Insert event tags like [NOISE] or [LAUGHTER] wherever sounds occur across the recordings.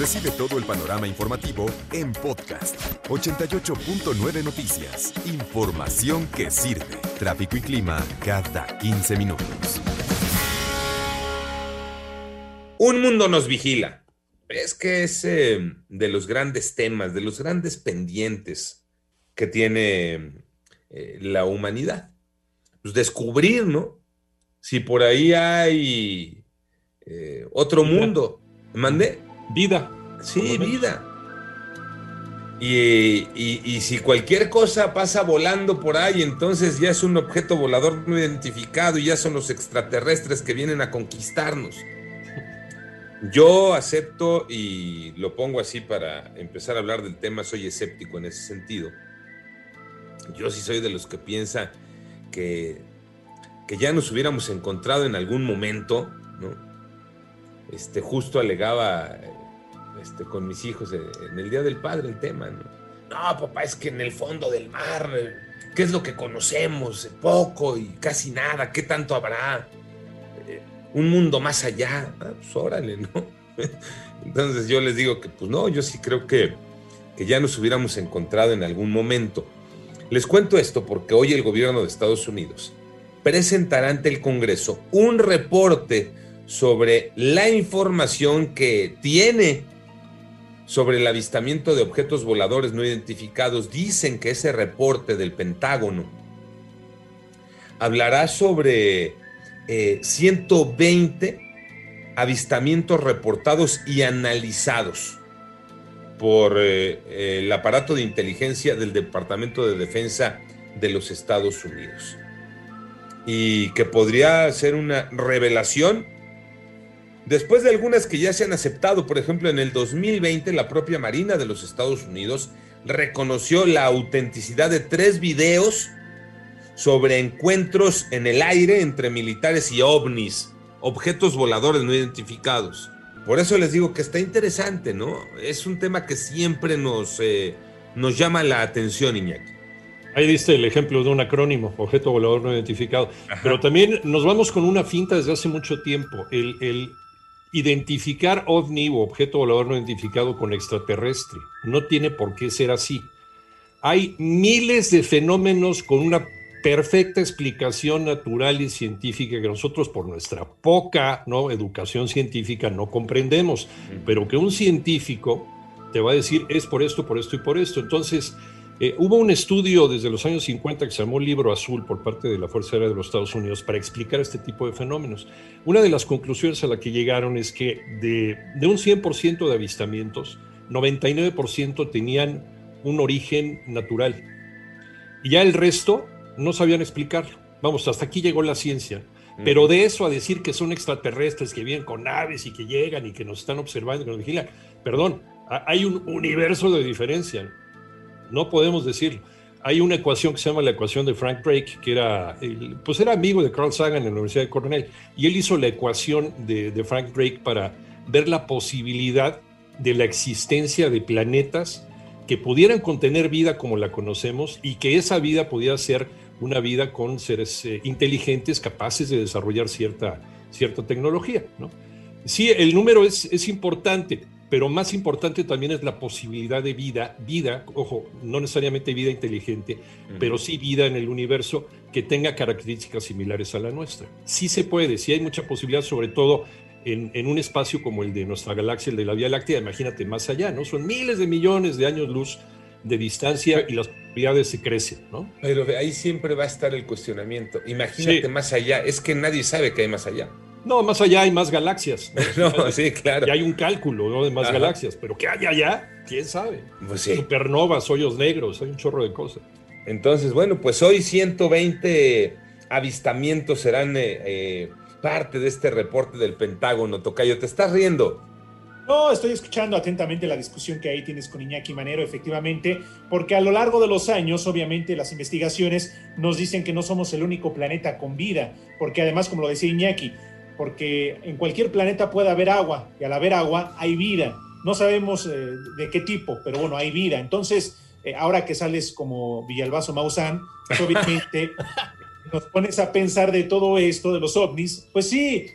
Recibe todo el panorama informativo en podcast 88.9 Noticias. Información que sirve. Tráfico y clima cada 15 minutos. Un mundo nos vigila. Es que es eh, de los grandes temas, de los grandes pendientes que tiene eh, la humanidad. Pues descubrir, ¿no? Si por ahí hay eh, otro mundo. ¿Mandé? Vida. Sí, vida. Y, y, si cualquier cosa pasa volando por ahí, entonces ya es un objeto volador no identificado y ya son los extraterrestres que vienen a conquistarnos. Yo acepto y lo pongo así para empezar a hablar del tema, soy escéptico en ese sentido. Yo sí soy de los que piensa que, que ya nos hubiéramos encontrado en algún momento, ¿no? Este, justo alegaba este, con mis hijos en el Día del Padre el tema. ¿no? no, papá, es que en el fondo del mar, ¿qué es lo que conocemos? Poco y casi nada, ¿qué tanto habrá? Eh, un mundo más allá, ah, pues órale, ¿no? [LAUGHS] Entonces yo les digo que pues no, yo sí creo que, que ya nos hubiéramos encontrado en algún momento. Les cuento esto porque hoy el gobierno de Estados Unidos presentará ante el Congreso un reporte sobre la información que tiene sobre el avistamiento de objetos voladores no identificados, dicen que ese reporte del Pentágono hablará sobre 120 eh, avistamientos reportados y analizados por eh, el aparato de inteligencia del Departamento de Defensa de los Estados Unidos. Y que podría ser una revelación Después de algunas que ya se han aceptado, por ejemplo, en el 2020 la propia Marina de los Estados Unidos reconoció la autenticidad de tres videos sobre encuentros en el aire entre militares y ovnis, objetos voladores no identificados. Por eso les digo que está interesante, ¿no? Es un tema que siempre nos, eh, nos llama la atención, Iñaki. Ahí diste el ejemplo de un acrónimo, objeto volador no identificado. Pero también nos vamos con una finta desde hace mucho tiempo. El, el, identificar ovni o objeto volador no identificado con extraterrestre. No tiene por qué ser así. Hay miles de fenómenos con una perfecta explicación natural y científica que nosotros por nuestra poca ¿no? educación científica no comprendemos, pero que un científico te va a decir es por esto, por esto y por esto. Entonces, eh, hubo un estudio desde los años 50 que se llamó Libro Azul por parte de la Fuerza Aérea de los Estados Unidos para explicar este tipo de fenómenos. Una de las conclusiones a la que llegaron es que de, de un 100% de avistamientos, 99% tenían un origen natural. Y ya el resto no sabían explicarlo. Vamos, hasta aquí llegó la ciencia. Pero de eso a decir que son extraterrestres que vienen con naves y que llegan y que nos están observando, que nos vigilan, perdón, hay un universo de diferencia no podemos decir. Hay una ecuación que se llama la ecuación de Frank Drake, que era, pues era amigo de Carl Sagan en la Universidad de Cornell, y él hizo la ecuación de, de Frank Drake para ver la posibilidad de la existencia de planetas que pudieran contener vida como la conocemos y que esa vida pudiera ser una vida con seres eh, inteligentes capaces de desarrollar cierta, cierta tecnología. ¿no? Sí, el número es, es importante, pero más importante también es la posibilidad de vida, vida, ojo, no necesariamente vida inteligente, pero sí vida en el universo que tenga características similares a la nuestra. Sí se puede, sí hay mucha posibilidad, sobre todo en, un espacio como el de nuestra galaxia, el de la Vía Láctea, imagínate más allá, ¿no? Son miles de millones de años luz de distancia y las probabilidades se crecen, ¿no? Pero ahí siempre va a estar el cuestionamiento. Imagínate más allá, es que nadie sabe que hay más allá. No, más allá hay más galaxias. No, [LAUGHS] sí, claro. Y hay un cálculo de más galaxias, pero ¿qué hay allá? ¿Quién sabe? Pues sí. Supernovas, hoyos negros, hay un chorro de cosas. Entonces, bueno, pues hoy 120 avistamientos serán eh, eh, parte de este reporte del Pentágono. Tocayo, ¿te estás riendo? No, estoy escuchando atentamente la discusión que ahí tienes con Iñaki Manero, efectivamente, porque a lo largo de los años, obviamente, las investigaciones nos dicen que no somos el único planeta con vida, porque además, como lo decía Iñaki, porque en cualquier planeta puede haber agua y al haber agua hay vida. No sabemos eh, de qué tipo, pero bueno, hay vida. Entonces, eh, ahora que sales como Villalbazo Maussan, pues obviamente [LAUGHS] nos pones a pensar de todo esto, de los ovnis, pues sí,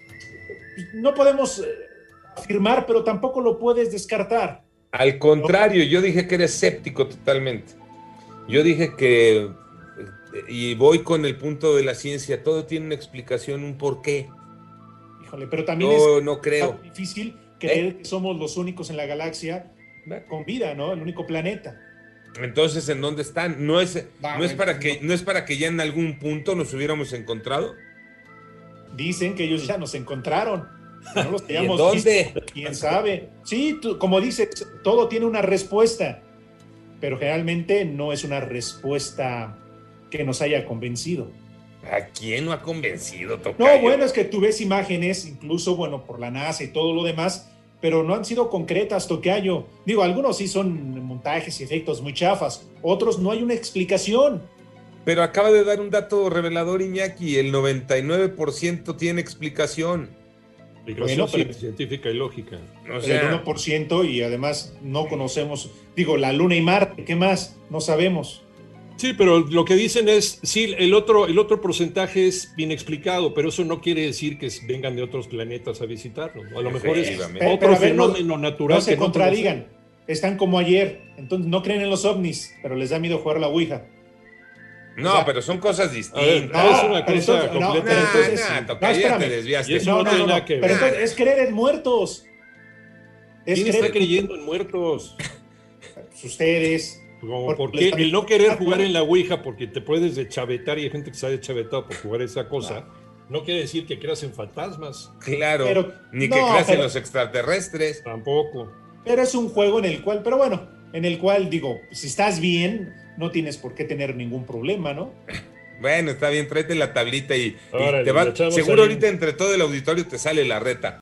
no podemos eh, afirmar, pero tampoco lo puedes descartar. Al contrario, yo dije que era escéptico totalmente. Yo dije que, y voy con el punto de la ciencia, todo tiene una explicación, un porqué. Híjole, pero también es no creo. difícil creer que somos los únicos en la galaxia con vida, ¿no? El único planeta. Entonces, ¿en dónde están? ¿No es, no es, para, no. que, ¿No es para que ya en algún punto nos hubiéramos encontrado? Dicen que ellos ya nos encontraron. No los [LAUGHS] ¿Y en dónde? visto, ¿Quién sabe? Sí, tú- como dices, todo tiene una respuesta, pero generalmente no es una respuesta que nos haya convencido. ¿A quién no ha convencido, No, Tocayo? bueno, es que tú ves imágenes, incluso, bueno, por la NASA y todo lo demás, pero no han sido concretas, Tocayo. Digo, algunos sí son montajes y efectos muy chafas, otros no hay una explicación. Pero acaba de dar un dato revelador, Iñaki. El 99% tiene explicación. Explicación Bueno, pero- científica y lógica. O el sea, 1% y además no conocemos, digo, la Luna y Marte, ¿qué más? No sabemos. Sí, pero lo que dicen es, sí, el otro, el otro porcentaje es bien explicado, pero eso no quiere decir que vengan de otros planetas a visitarnos. ¿no? A lo mejor es otro ver, no- fenómeno natural. No se que contradigan, están como ayer, entonces no creen en los ovnis, pero les da miedo jugar la Ouija. no, o sea, pero son cosas ver, distintas. es una cosa entonces- completamente- pero entonces- no, No, pero es creer en muertos. Es ¿Quién está creyendo en muertos? en ustedes. Como, Por- ¿Por les- qué? El no querer jugar en la Ouija porque te puedes deschavetar y hay gente que se ha deschavetado por jugar esa cosa, no quiere decir que creas en fantasmas. Claro. Pero- Ni que no, creas en los extraterrestres. Tampoco. Pero es un juego en el cual, pero bueno, en el cual digo, si estás bien, no tienes por qué tener ningún problema, ¿no? Bueno, está bien, tráete la tablita y, y te va, seguro ahorita entre todo el auditorio te sale la reta.